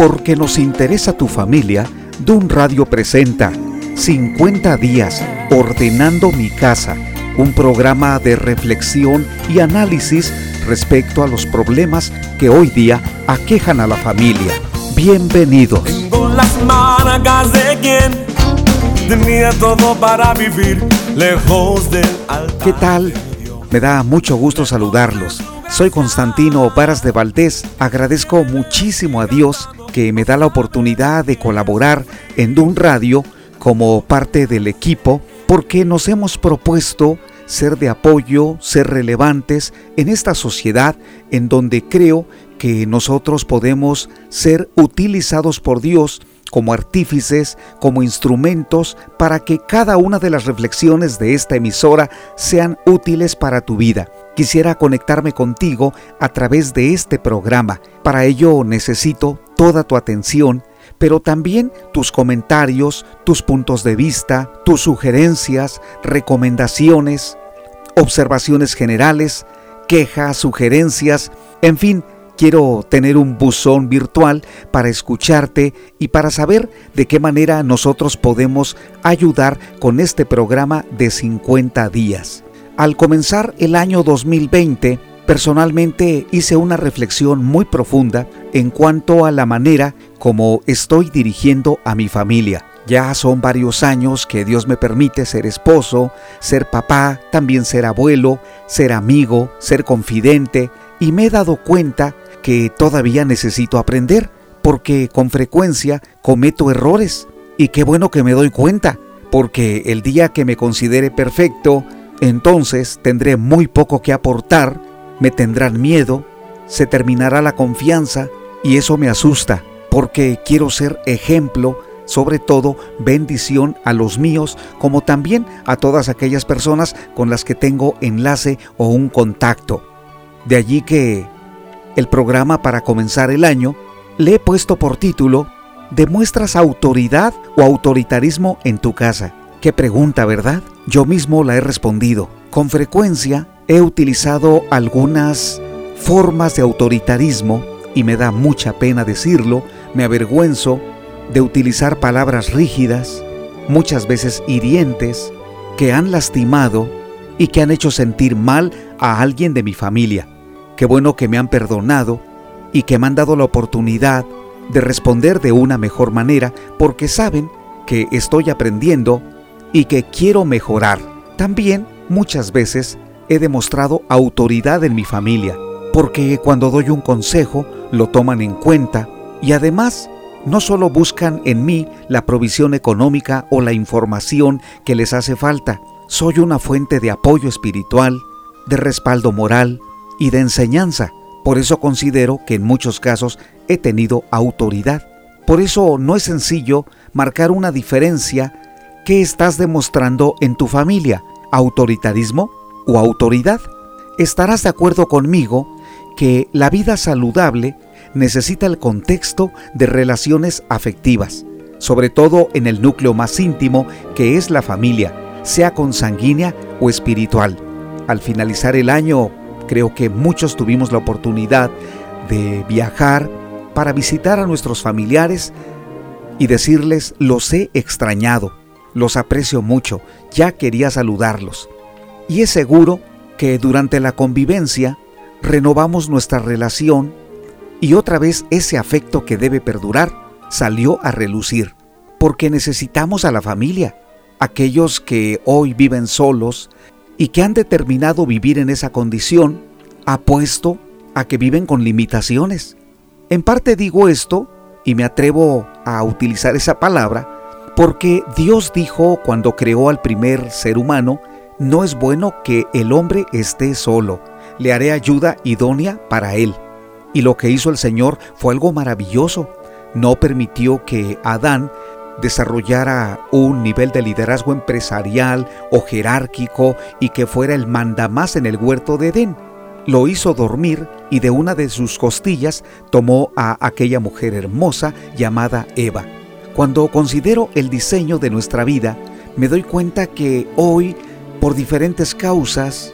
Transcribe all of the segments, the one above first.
Porque nos interesa tu familia, Dun Radio presenta 50 días ordenando mi casa, un programa de reflexión y análisis respecto a los problemas que hoy día aquejan a la familia. Bienvenidos. Tengo las marcas de quien tenía todo para vivir lejos del altar. ¿Qué tal? Me da mucho gusto saludarlos. Soy Constantino Varas de Valdés. Agradezco muchísimo a Dios que me da la oportunidad de colaborar en Dun Radio como parte del equipo porque nos hemos propuesto ser de apoyo, ser relevantes en esta sociedad en donde creo que nosotros podemos ser utilizados por Dios como artífices, como instrumentos para que cada una de las reflexiones de esta emisora sean útiles para tu vida. Quisiera conectarme contigo a través de este programa. Para ello necesito toda tu atención, pero también tus comentarios, tus puntos de vista, tus sugerencias, recomendaciones, observaciones generales, quejas, sugerencias, en fin, quiero tener un buzón virtual para escucharte y para saber de qué manera nosotros podemos ayudar con este programa de 50 días. Al comenzar el año 2020, personalmente hice una reflexión muy profunda en cuanto a la manera como estoy dirigiendo a mi familia. Ya son varios años que Dios me permite ser esposo, ser papá, también ser abuelo, ser amigo, ser confidente, y me he dado cuenta que todavía necesito aprender, porque con frecuencia cometo errores. Y qué bueno que me doy cuenta, porque el día que me considere perfecto, entonces tendré muy poco que aportar, me tendrán miedo, se terminará la confianza y eso me asusta, porque quiero ser ejemplo, sobre todo bendición a los míos, como también a todas aquellas personas con las que tengo enlace o un contacto. De allí que el programa para comenzar el año le he puesto por título ¿Demuestras autoridad o autoritarismo en tu casa? Qué pregunta, ¿verdad? Yo mismo la he respondido. Con frecuencia he utilizado algunas formas de autoritarismo y me da mucha pena decirlo, me avergüenzo de utilizar palabras rígidas, muchas veces hirientes, que han lastimado y que han hecho sentir mal a alguien de mi familia. Qué bueno que me han perdonado y que me han dado la oportunidad de responder de una mejor manera porque saben que estoy aprendiendo y que quiero mejorar. También muchas veces he demostrado autoridad en mi familia porque cuando doy un consejo lo toman en cuenta y además no solo buscan en mí la provisión económica o la información que les hace falta, soy una fuente de apoyo espiritual, de respaldo moral, y de enseñanza. Por eso considero que en muchos casos he tenido autoridad. Por eso no es sencillo marcar una diferencia que estás demostrando en tu familia, autoritarismo o autoridad. Estarás de acuerdo conmigo que la vida saludable necesita el contexto de relaciones afectivas, sobre todo en el núcleo más íntimo que es la familia, sea consanguínea o espiritual. Al finalizar el año Creo que muchos tuvimos la oportunidad de viajar para visitar a nuestros familiares y decirles los he extrañado, los aprecio mucho, ya quería saludarlos. Y es seguro que durante la convivencia renovamos nuestra relación y otra vez ese afecto que debe perdurar salió a relucir, porque necesitamos a la familia, aquellos que hoy viven solos, y que han determinado vivir en esa condición, apuesto a que viven con limitaciones. En parte digo esto, y me atrevo a utilizar esa palabra, porque Dios dijo cuando creó al primer ser humano, no es bueno que el hombre esté solo, le haré ayuda idónea para él. Y lo que hizo el Señor fue algo maravilloso. No permitió que Adán desarrollara un nivel de liderazgo empresarial o jerárquico y que fuera el mandamás en el huerto de Edén. Lo hizo dormir y de una de sus costillas tomó a aquella mujer hermosa llamada Eva. Cuando considero el diseño de nuestra vida, me doy cuenta que hoy, por diferentes causas,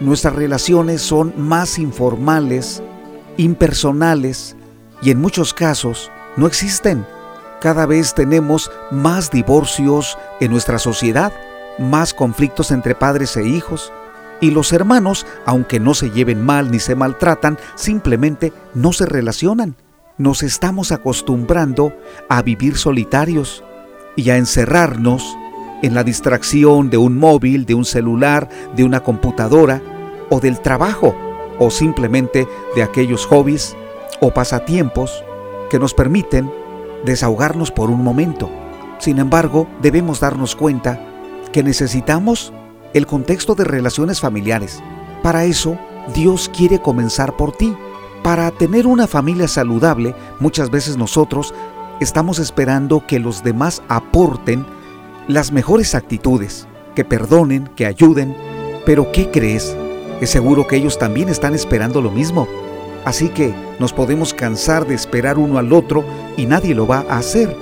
nuestras relaciones son más informales, impersonales y en muchos casos no existen. Cada vez tenemos más divorcios en nuestra sociedad, más conflictos entre padres e hijos, y los hermanos, aunque no se lleven mal ni se maltratan, simplemente no se relacionan. Nos estamos acostumbrando a vivir solitarios y a encerrarnos en la distracción de un móvil, de un celular, de una computadora o del trabajo o simplemente de aquellos hobbies o pasatiempos que nos permiten desahogarnos por un momento. Sin embargo, debemos darnos cuenta que necesitamos el contexto de relaciones familiares. Para eso, Dios quiere comenzar por ti. Para tener una familia saludable, muchas veces nosotros estamos esperando que los demás aporten las mejores actitudes, que perdonen, que ayuden, pero ¿qué crees? Es seguro que ellos también están esperando lo mismo. Así que nos podemos cansar de esperar uno al otro y nadie lo va a hacer.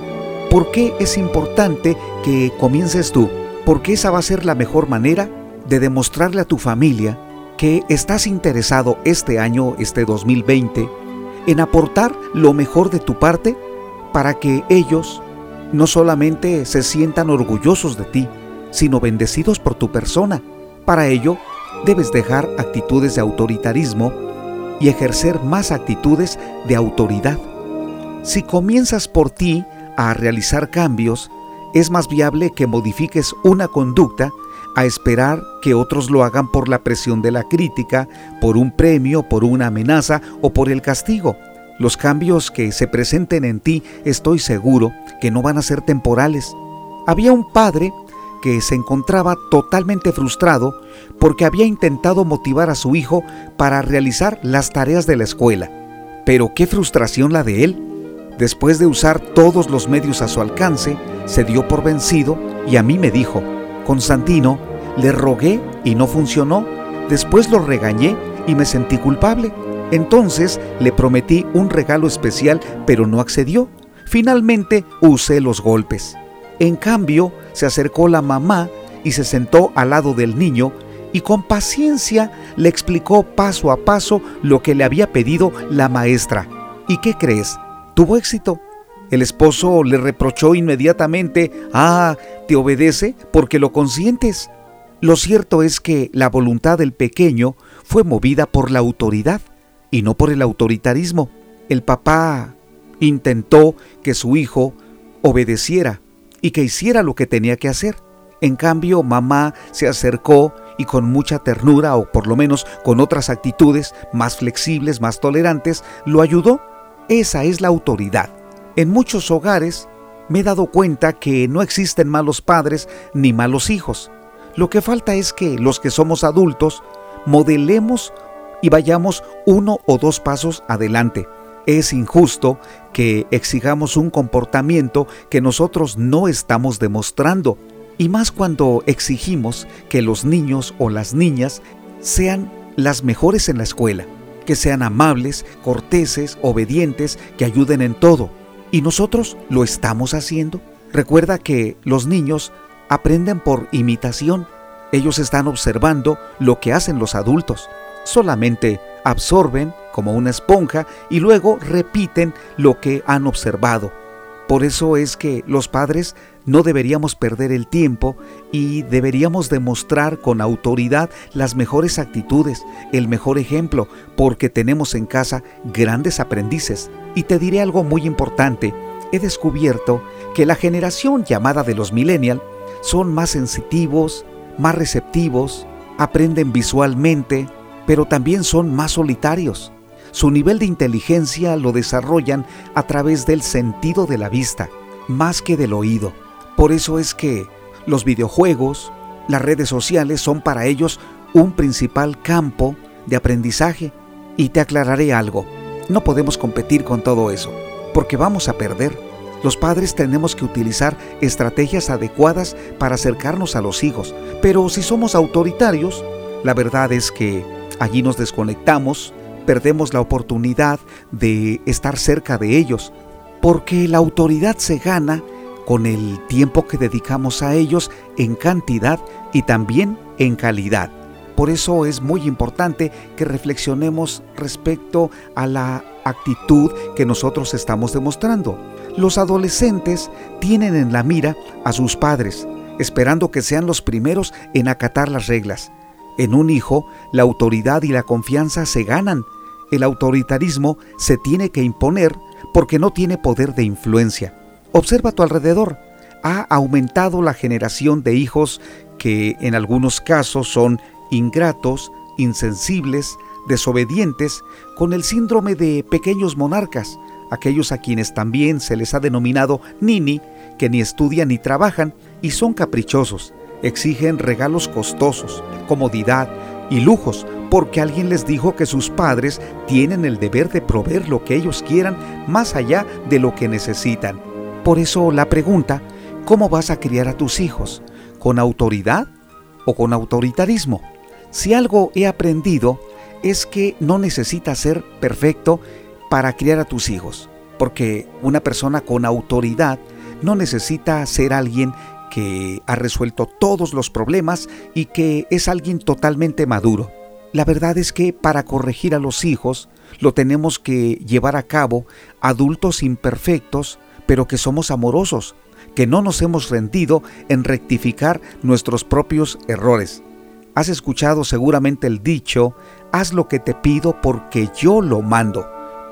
¿Por qué es importante que comiences tú? Porque esa va a ser la mejor manera de demostrarle a tu familia que estás interesado este año, este 2020, en aportar lo mejor de tu parte para que ellos no solamente se sientan orgullosos de ti, sino bendecidos por tu persona. Para ello, debes dejar actitudes de autoritarismo y ejercer más actitudes de autoridad. Si comienzas por ti a realizar cambios, es más viable que modifiques una conducta a esperar que otros lo hagan por la presión de la crítica, por un premio, por una amenaza o por el castigo. Los cambios que se presenten en ti estoy seguro que no van a ser temporales. Había un padre que se encontraba totalmente frustrado porque había intentado motivar a su hijo para realizar las tareas de la escuela. Pero qué frustración la de él. Después de usar todos los medios a su alcance, se dio por vencido y a mí me dijo, Constantino, le rogué y no funcionó. Después lo regañé y me sentí culpable. Entonces le prometí un regalo especial, pero no accedió. Finalmente usé los golpes. En cambio, se acercó la mamá y se sentó al lado del niño y con paciencia le explicó paso a paso lo que le había pedido la maestra. ¿Y qué crees? Tuvo éxito. El esposo le reprochó inmediatamente, ah, te obedece porque lo consientes. Lo cierto es que la voluntad del pequeño fue movida por la autoridad y no por el autoritarismo. El papá intentó que su hijo obedeciera y que hiciera lo que tenía que hacer. En cambio, mamá se acercó y con mucha ternura, o por lo menos con otras actitudes más flexibles, más tolerantes, lo ayudó. Esa es la autoridad. En muchos hogares me he dado cuenta que no existen malos padres ni malos hijos. Lo que falta es que los que somos adultos modelemos y vayamos uno o dos pasos adelante. Es injusto que exigamos un comportamiento que nosotros no estamos demostrando, y más cuando exigimos que los niños o las niñas sean las mejores en la escuela, que sean amables, corteses, obedientes, que ayuden en todo. ¿Y nosotros lo estamos haciendo? Recuerda que los niños aprenden por imitación. Ellos están observando lo que hacen los adultos. Solamente absorben como una esponja y luego repiten lo que han observado. Por eso es que los padres no deberíamos perder el tiempo y deberíamos demostrar con autoridad las mejores actitudes, el mejor ejemplo, porque tenemos en casa grandes aprendices. Y te diré algo muy importante, he descubierto que la generación llamada de los millennials son más sensitivos, más receptivos, aprenden visualmente, pero también son más solitarios. Su nivel de inteligencia lo desarrollan a través del sentido de la vista, más que del oído. Por eso es que los videojuegos, las redes sociales son para ellos un principal campo de aprendizaje. Y te aclararé algo, no podemos competir con todo eso, porque vamos a perder. Los padres tenemos que utilizar estrategias adecuadas para acercarnos a los hijos, pero si somos autoritarios, la verdad es que allí nos desconectamos, perdemos la oportunidad de estar cerca de ellos, porque la autoridad se gana con el tiempo que dedicamos a ellos en cantidad y también en calidad. Por eso es muy importante que reflexionemos respecto a la actitud que nosotros estamos demostrando. Los adolescentes tienen en la mira a sus padres, esperando que sean los primeros en acatar las reglas. En un hijo, la autoridad y la confianza se ganan. El autoritarismo se tiene que imponer porque no tiene poder de influencia. Observa a tu alrededor. Ha aumentado la generación de hijos que en algunos casos son ingratos, insensibles, desobedientes, con el síndrome de pequeños monarcas, aquellos a quienes también se les ha denominado nini, que ni estudian ni trabajan y son caprichosos, exigen regalos costosos, comodidad y lujos, porque alguien les dijo que sus padres tienen el deber de proveer lo que ellos quieran más allá de lo que necesitan. Por eso la pregunta, ¿cómo vas a criar a tus hijos? ¿Con autoridad o con autoritarismo? Si algo he aprendido es que no necesitas ser perfecto para criar a tus hijos, porque una persona con autoridad no necesita ser alguien que ha resuelto todos los problemas y que es alguien totalmente maduro. La verdad es que para corregir a los hijos lo tenemos que llevar a cabo adultos imperfectos, pero que somos amorosos, que no nos hemos rendido en rectificar nuestros propios errores. Has escuchado seguramente el dicho, haz lo que te pido porque yo lo mando.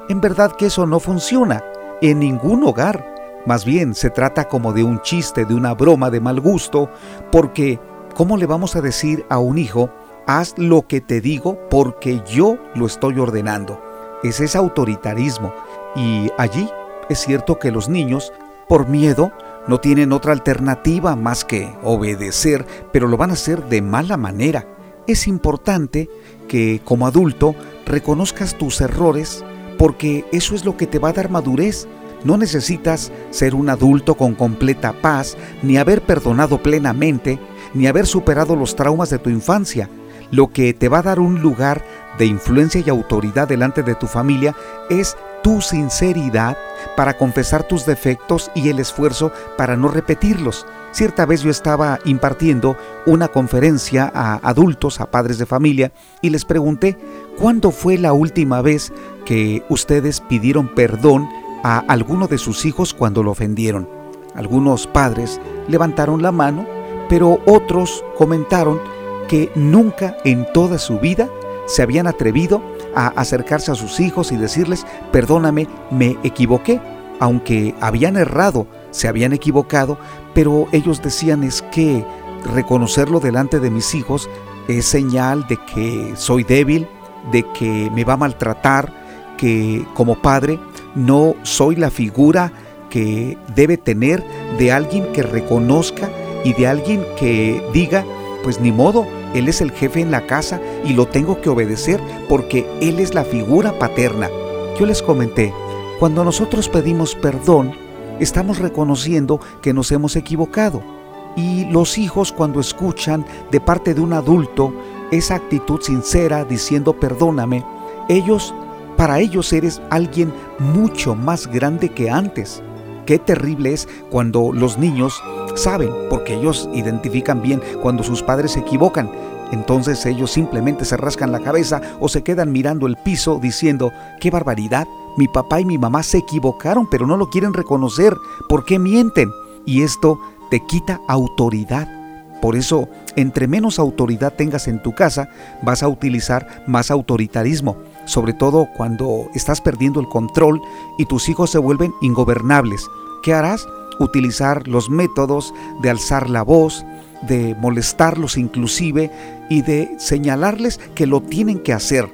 En verdad que eso no funciona en ningún hogar. Más bien se trata como de un chiste, de una broma de mal gusto, porque ¿cómo le vamos a decir a un hijo, haz lo que te digo porque yo lo estoy ordenando? Ese es autoritarismo. Y allí es cierto que los niños, por miedo, no tienen otra alternativa más que obedecer, pero lo van a hacer de mala manera. Es importante que como adulto reconozcas tus errores porque eso es lo que te va a dar madurez. No necesitas ser un adulto con completa paz, ni haber perdonado plenamente, ni haber superado los traumas de tu infancia. Lo que te va a dar un lugar de influencia y autoridad delante de tu familia es tu sinceridad para confesar tus defectos y el esfuerzo para no repetirlos. Cierta vez yo estaba impartiendo una conferencia a adultos, a padres de familia, y les pregunté, ¿cuándo fue la última vez que ustedes pidieron perdón a alguno de sus hijos cuando lo ofendieron? Algunos padres levantaron la mano, pero otros comentaron que nunca en toda su vida se habían atrevido a acercarse a sus hijos y decirles, perdóname, me equivoqué, aunque habían errado, se habían equivocado, pero ellos decían es que reconocerlo delante de mis hijos es señal de que soy débil, de que me va a maltratar, que como padre no soy la figura que debe tener de alguien que reconozca y de alguien que diga, pues ni modo, él es el jefe en la casa y lo tengo que obedecer porque Él es la figura paterna. Yo les comenté, cuando nosotros pedimos perdón, estamos reconociendo que nos hemos equivocado. Y los hijos cuando escuchan de parte de un adulto esa actitud sincera diciendo perdóname, ellos, para ellos eres alguien mucho más grande que antes. Qué terrible es cuando los niños saben, porque ellos identifican bien cuando sus padres se equivocan. Entonces ellos simplemente se rascan la cabeza o se quedan mirando el piso diciendo, qué barbaridad, mi papá y mi mamá se equivocaron pero no lo quieren reconocer, ¿por qué mienten? Y esto te quita autoridad. Por eso, entre menos autoridad tengas en tu casa, vas a utilizar más autoritarismo, sobre todo cuando estás perdiendo el control y tus hijos se vuelven ingobernables. ¿Qué harás? Utilizar los métodos de alzar la voz, de molestarlos inclusive y de señalarles que lo tienen que hacer.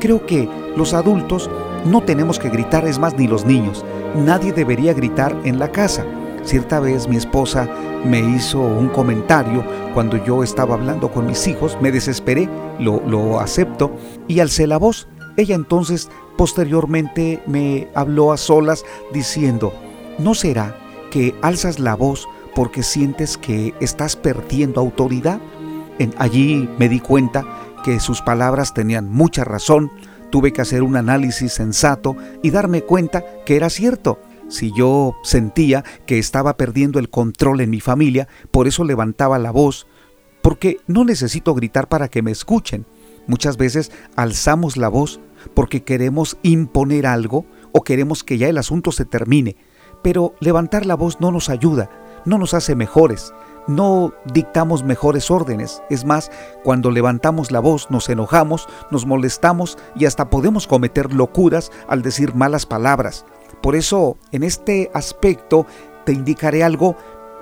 Creo que los adultos no tenemos que gritar, es más, ni los niños. Nadie debería gritar en la casa. Cierta vez mi esposa me hizo un comentario cuando yo estaba hablando con mis hijos, me desesperé, lo, lo acepto y alcé la voz. Ella entonces posteriormente me habló a solas diciendo, ¿no será que alzas la voz porque sientes que estás perdiendo autoridad? En, allí me di cuenta que sus palabras tenían mucha razón, tuve que hacer un análisis sensato y darme cuenta que era cierto. Si yo sentía que estaba perdiendo el control en mi familia, por eso levantaba la voz, porque no necesito gritar para que me escuchen. Muchas veces alzamos la voz porque queremos imponer algo o queremos que ya el asunto se termine, pero levantar la voz no nos ayuda, no nos hace mejores, no dictamos mejores órdenes. Es más, cuando levantamos la voz nos enojamos, nos molestamos y hasta podemos cometer locuras al decir malas palabras. Por eso, en este aspecto, te indicaré algo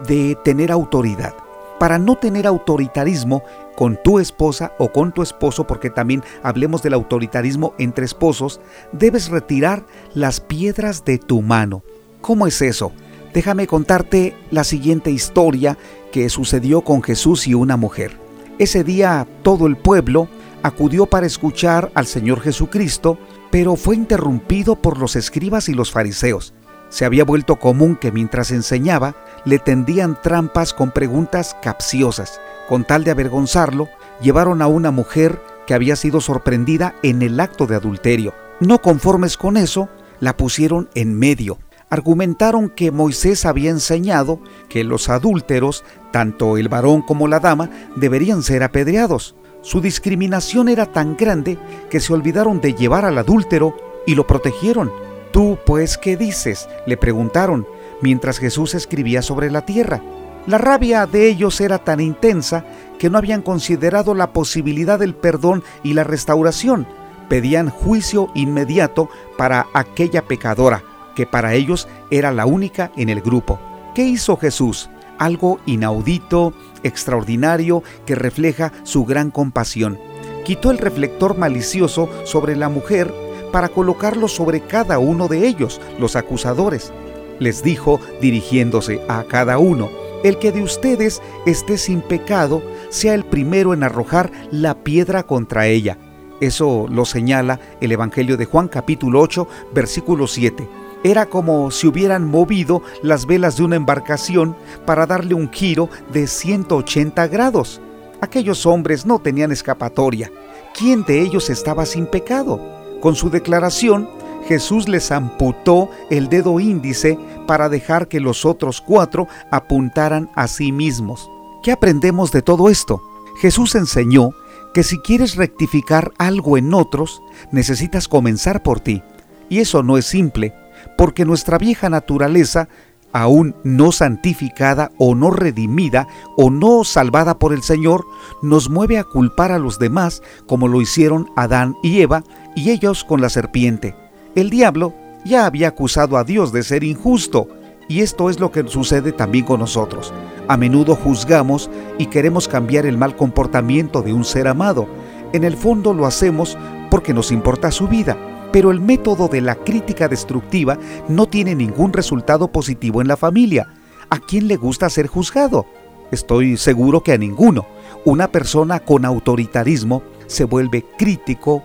de tener autoridad. Para no tener autoritarismo con tu esposa o con tu esposo, porque también hablemos del autoritarismo entre esposos, debes retirar las piedras de tu mano. ¿Cómo es eso? Déjame contarte la siguiente historia que sucedió con Jesús y una mujer. Ese día todo el pueblo acudió para escuchar al Señor Jesucristo, pero fue interrumpido por los escribas y los fariseos. Se había vuelto común que mientras enseñaba le tendían trampas con preguntas capciosas. Con tal de avergonzarlo, llevaron a una mujer que había sido sorprendida en el acto de adulterio. No conformes con eso, la pusieron en medio argumentaron que Moisés había enseñado que los adúlteros, tanto el varón como la dama, deberían ser apedreados. Su discriminación era tan grande que se olvidaron de llevar al adúltero y lo protegieron. ¿Tú, pues, qué dices? le preguntaron mientras Jesús escribía sobre la tierra. La rabia de ellos era tan intensa que no habían considerado la posibilidad del perdón y la restauración. Pedían juicio inmediato para aquella pecadora que para ellos era la única en el grupo. ¿Qué hizo Jesús? Algo inaudito, extraordinario, que refleja su gran compasión. Quitó el reflector malicioso sobre la mujer para colocarlo sobre cada uno de ellos, los acusadores. Les dijo, dirigiéndose a cada uno, el que de ustedes esté sin pecado, sea el primero en arrojar la piedra contra ella. Eso lo señala el Evangelio de Juan capítulo 8, versículo 7. Era como si hubieran movido las velas de una embarcación para darle un giro de 180 grados. Aquellos hombres no tenían escapatoria. ¿Quién de ellos estaba sin pecado? Con su declaración, Jesús les amputó el dedo índice para dejar que los otros cuatro apuntaran a sí mismos. ¿Qué aprendemos de todo esto? Jesús enseñó que si quieres rectificar algo en otros, necesitas comenzar por ti. Y eso no es simple, porque nuestra vieja naturaleza, aún no santificada o no redimida o no salvada por el Señor, nos mueve a culpar a los demás como lo hicieron Adán y Eva y ellos con la serpiente. El diablo ya había acusado a Dios de ser injusto, y esto es lo que sucede también con nosotros. A menudo juzgamos y queremos cambiar el mal comportamiento de un ser amado. En el fondo lo hacemos porque nos importa su vida pero el método de la crítica destructiva no tiene ningún resultado positivo en la familia. ¿A quién le gusta ser juzgado? Estoy seguro que a ninguno. Una persona con autoritarismo se vuelve crítico,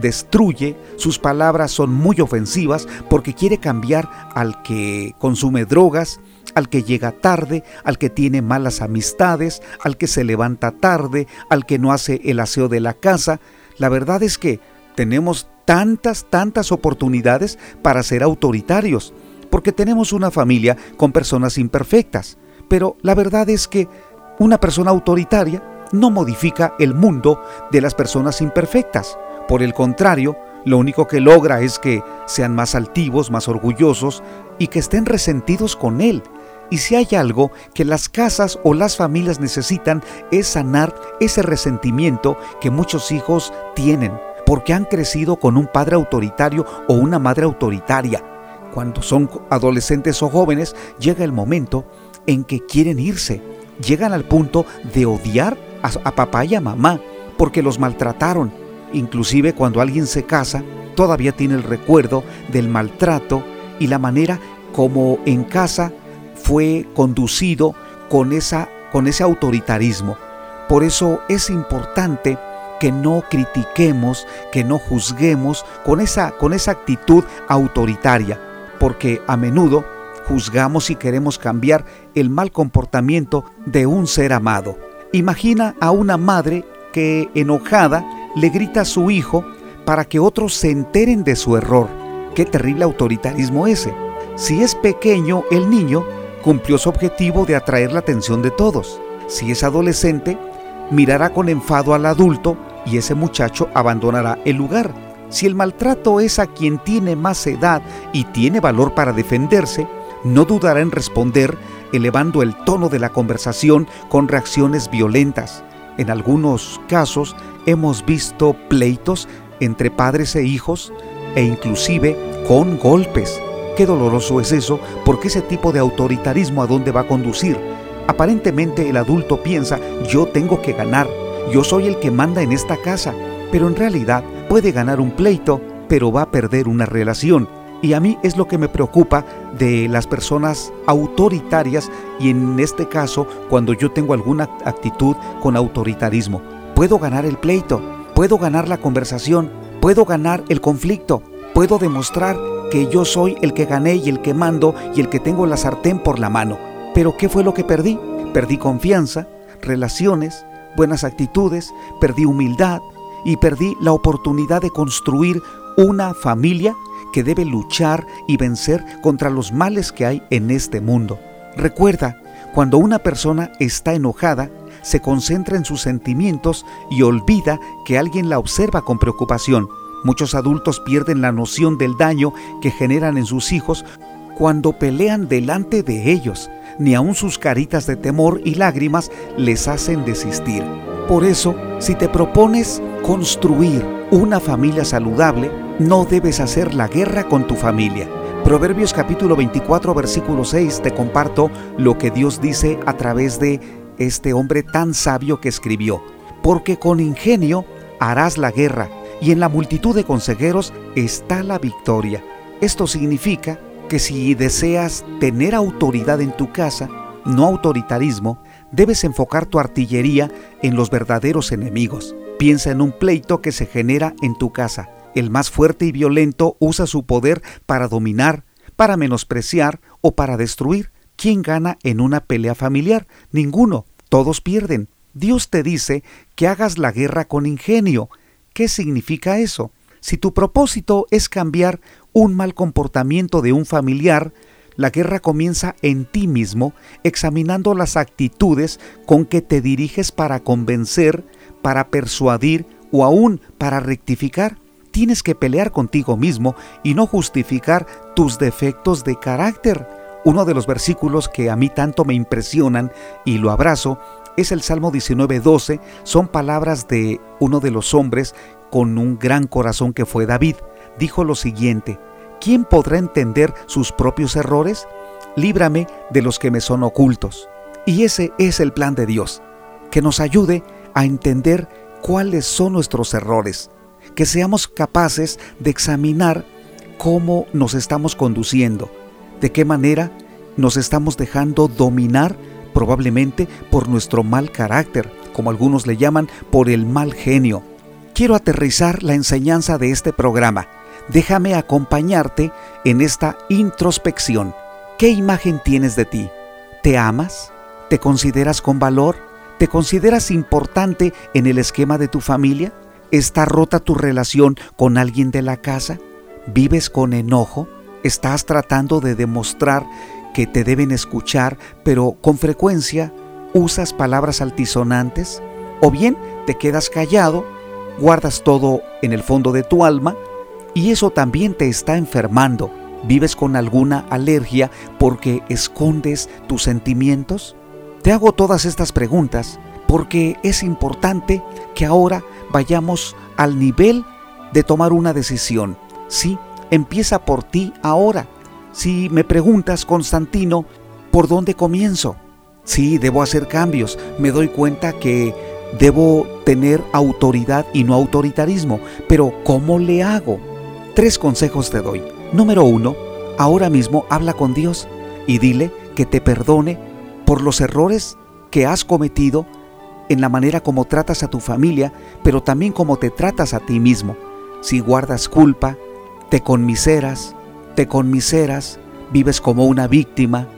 destruye, sus palabras son muy ofensivas porque quiere cambiar al que consume drogas, al que llega tarde, al que tiene malas amistades, al que se levanta tarde, al que no hace el aseo de la casa. La verdad es que tenemos tantas, tantas oportunidades para ser autoritarios, porque tenemos una familia con personas imperfectas. Pero la verdad es que una persona autoritaria no modifica el mundo de las personas imperfectas. Por el contrario, lo único que logra es que sean más altivos, más orgullosos y que estén resentidos con él. Y si hay algo que las casas o las familias necesitan es sanar ese resentimiento que muchos hijos tienen porque han crecido con un padre autoritario o una madre autoritaria. Cuando son adolescentes o jóvenes, llega el momento en que quieren irse. Llegan al punto de odiar a, papá y a mamá porque los maltrataron. Inclusive cuando alguien se casa, todavía tiene el recuerdo del maltrato y la manera como en casa fue conducido con, esa, con ese autoritarismo. Por eso es importante que no critiquemos, que no juzguemos con esa, con esa actitud autoritaria, porque a menudo juzgamos y queremos cambiar el mal comportamiento de un ser amado. Imagina a una madre que enojada le grita a su hijo para que otros se enteren de su error. Qué terrible autoritarismo ese. Si es pequeño, el niño cumplió su objetivo de atraer la atención de todos. Si es adolescente, mirará con enfado al adulto y ese muchacho abandonará el lugar. Si el maltrato es a quien tiene más edad y tiene valor para defenderse, no dudará en responder elevando el tono de la conversación con reacciones violentas. En algunos casos hemos visto pleitos entre padres e hijos e inclusive con golpes. Qué doloroso es eso, porque ese tipo de autoritarismo a dónde va a conducir. Aparentemente el adulto piensa, yo tengo que ganar, yo soy el que manda en esta casa, pero en realidad puede ganar un pleito, pero va a perder una relación. Y a mí es lo que me preocupa de las personas autoritarias y en este caso cuando yo tengo alguna actitud con autoritarismo. Puedo ganar el pleito, puedo ganar la conversación, puedo ganar el conflicto, puedo demostrar que yo soy el que gané y el que mando y el que tengo la sartén por la mano. Pero ¿qué fue lo que perdí? Perdí confianza, relaciones, buenas actitudes, perdí humildad y perdí la oportunidad de construir una familia que debe luchar y vencer contra los males que hay en este mundo. Recuerda, cuando una persona está enojada, se concentra en sus sentimientos y olvida que alguien la observa con preocupación. Muchos adultos pierden la noción del daño que generan en sus hijos cuando pelean delante de ellos. Ni aun sus caritas de temor y lágrimas les hacen desistir. Por eso, si te propones construir una familia saludable, no debes hacer la guerra con tu familia. Proverbios capítulo 24 versículo 6 te comparto lo que Dios dice a través de este hombre tan sabio que escribió. Porque con ingenio harás la guerra y en la multitud de consejeros está la victoria. Esto significa que si deseas tener autoridad en tu casa, no autoritarismo, debes enfocar tu artillería en los verdaderos enemigos. Piensa en un pleito que se genera en tu casa. El más fuerte y violento usa su poder para dominar, para menospreciar o para destruir. ¿Quién gana en una pelea familiar? Ninguno. Todos pierden. Dios te dice que hagas la guerra con ingenio. ¿Qué significa eso? Si tu propósito es cambiar un mal comportamiento de un familiar, la guerra comienza en ti mismo, examinando las actitudes con que te diriges para convencer, para persuadir o aún para rectificar. Tienes que pelear contigo mismo y no justificar tus defectos de carácter. Uno de los versículos que a mí tanto me impresionan y lo abrazo es el Salmo 19:12. Son palabras de uno de los hombres con un gran corazón que fue David. Dijo lo siguiente, ¿quién podrá entender sus propios errores? Líbrame de los que me son ocultos. Y ese es el plan de Dios, que nos ayude a entender cuáles son nuestros errores, que seamos capaces de examinar cómo nos estamos conduciendo, de qué manera nos estamos dejando dominar probablemente por nuestro mal carácter, como algunos le llaman, por el mal genio. Quiero aterrizar la enseñanza de este programa déjame acompañarte en esta introspección. ¿Qué imagen tienes de ti? ¿Te amas? ¿Te consideras con valor? ¿Te consideras importante en el esquema de tu familia? ¿Está rota tu relación con alguien de la casa? ¿Vives con enojo? ¿Estás tratando de demostrar que te deben escuchar, pero con frecuencia usas palabras altisonantes? ¿O bien te quedas callado, guardas todo en el fondo de tu alma y eso también te está enfermando. ¿Vives con alguna alergia porque escondes tus sentimientos? Te hago todas estas preguntas porque es importante que ahora vayamos al nivel de tomar una decisión. Sí, empieza por ti ahora. Si me preguntas, Constantino, ¿por dónde comienzo? Sí, debo hacer cambios. Me doy cuenta que debo tener autoridad y no autoritarismo. Pero ¿cómo le hago? Tres consejos te doy. Número uno, ahora mismo habla con Dios y dile que te perdone por los errores que has cometido en la manera como tratas a tu familia, pero también como te tratas a ti mismo. Si guardas culpa, te conmiseras, te conmiseras, vives como una víctima,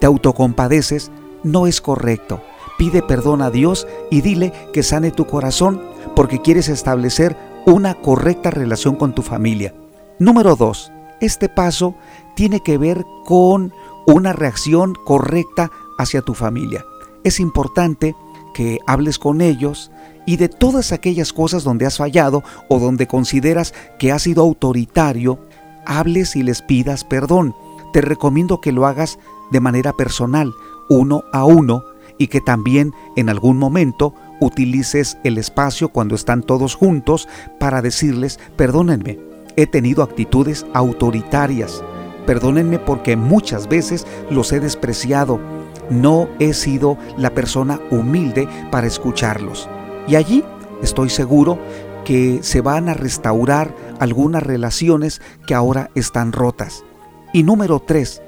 te autocompadeces, no es correcto. Pide perdón a Dios y dile que sane tu corazón porque quieres establecer una correcta relación con tu familia. Número dos, este paso tiene que ver con una reacción correcta hacia tu familia. Es importante que hables con ellos y de todas aquellas cosas donde has fallado o donde consideras que has sido autoritario, hables y les pidas perdón. Te recomiendo que lo hagas de manera personal, uno a uno, y que también en algún momento utilices el espacio cuando están todos juntos para decirles, perdónenme, he tenido actitudes autoritarias, perdónenme porque muchas veces los he despreciado, no he sido la persona humilde para escucharlos. Y allí estoy seguro que se van a restaurar algunas relaciones que ahora están rotas. Y número tres,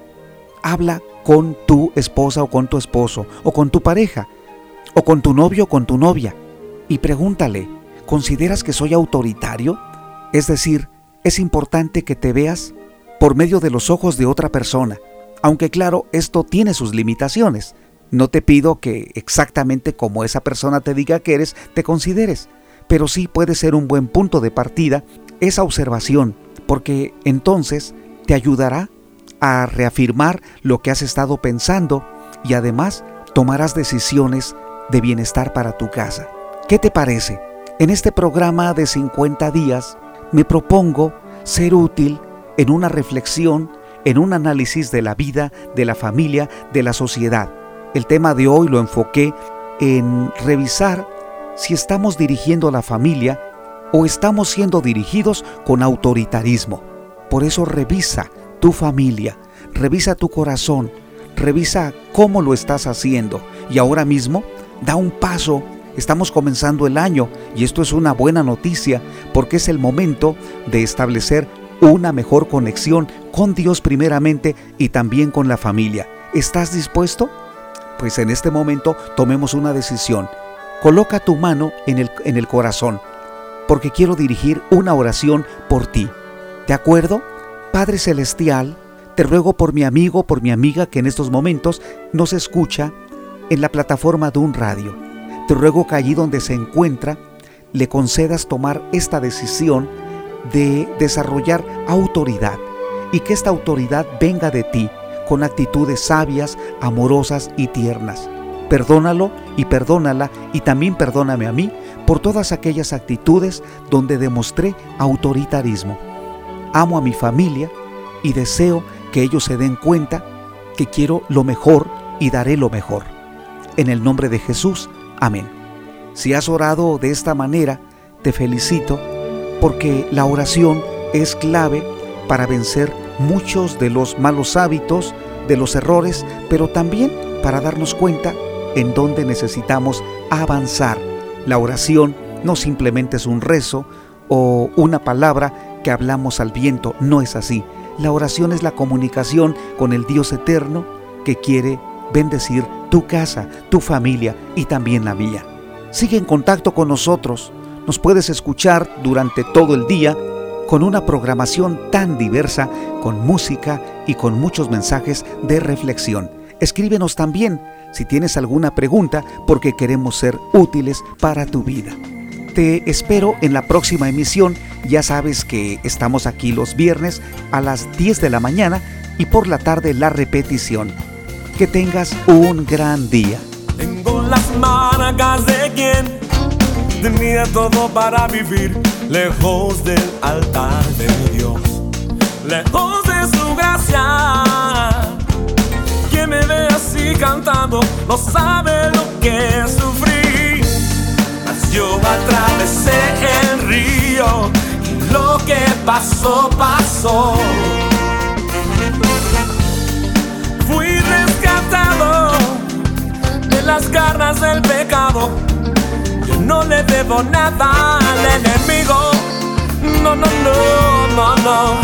habla con tu esposa o con tu esposo o con tu pareja o con tu novio o con tu novia y pregúntale, ¿consideras que soy autoritario? Es decir, es importante que te veas por medio de los ojos de otra persona, aunque claro, esto tiene sus limitaciones. No te pido que exactamente como esa persona te diga que eres, te consideres, pero sí puede ser un buen punto de partida esa observación, porque entonces te ayudará a reafirmar lo que has estado pensando y además tomarás decisiones de bienestar para tu casa. ¿Qué te parece? En este programa de 50 días me propongo ser útil en una reflexión, en un análisis de la vida, de la familia, de la sociedad. El tema de hoy lo enfoqué en revisar si estamos dirigiendo a la familia o estamos siendo dirigidos con autoritarismo. Por eso revisa tu familia, revisa tu corazón, revisa cómo lo estás haciendo y ahora mismo da un paso. Estamos comenzando el año y esto es una buena noticia porque es el momento de establecer una mejor conexión con Dios primeramente y también con la familia. ¿Estás dispuesto? Pues en este momento tomemos una decisión. Coloca tu mano en el, en el corazón porque quiero dirigir una oración por ti. ¿De acuerdo? Padre Celestial, te ruego por mi amigo, por mi amiga que en estos momentos nos escucha en la plataforma de un radio. Te ruego que allí donde se encuentra le concedas tomar esta decisión de desarrollar autoridad y que esta autoridad venga de ti con actitudes sabias, amorosas y tiernas. Perdónalo y perdónala y también perdóname a mí por todas aquellas actitudes donde demostré autoritarismo. Amo a mi familia y deseo que ellos se den cuenta que quiero lo mejor y daré lo mejor. En el nombre de Jesús, amén. Si has orado de esta manera, te felicito porque la oración es clave para vencer muchos de los malos hábitos, de los errores, pero también para darnos cuenta en dónde necesitamos avanzar. La oración no simplemente es un rezo o una palabra que hablamos al viento, no es así. La oración es la comunicación con el Dios eterno que quiere bendecir tu casa, tu familia y también la mía. Sigue en contacto con nosotros. Nos puedes escuchar durante todo el día con una programación tan diversa, con música y con muchos mensajes de reflexión. Escríbenos también si tienes alguna pregunta porque queremos ser útiles para tu vida. Te espero en la próxima emisión. Ya sabes que estamos aquí los viernes a las 10 de la mañana y por la tarde la repetición. Que tengas un gran día. Tenía todo para vivir lejos del altar de mi Dios, lejos de su gracia. Quien me ve así cantando no sabe lo que sufrí yo atravesé el río y lo que pasó, pasó. Fui rescatado de las garras del pecado no le debo nada al enemigo. No, no, no, no, no.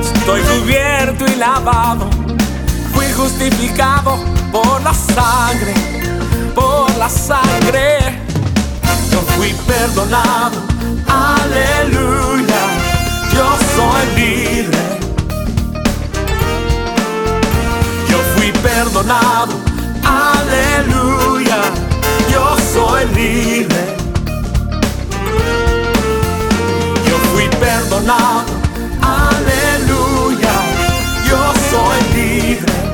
Estoy cubierto y lavado. Fui justificado por la sangre, por la sangre. Yo fui perdonado. Aleluya. Yo soy libre. Yo fui perdonado. Aleluya. Yo soy libre. perdonado. Aleluya, yo soy libre.